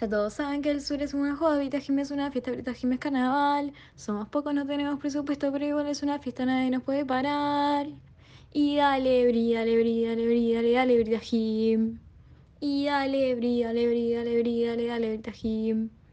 Ya todos saben que el sur es una joda, Brita Jim es una fiesta, Brita Jim es carnaval. Somos pocos, no tenemos presupuesto, pero igual es una fiesta, nadie nos puede parar. Y dale, bri, dale, bri, dale, bri, dale, dale, Brita Jim. Y dale, bri, dale, bri, dale, bri, dale, dale, Brita Jim.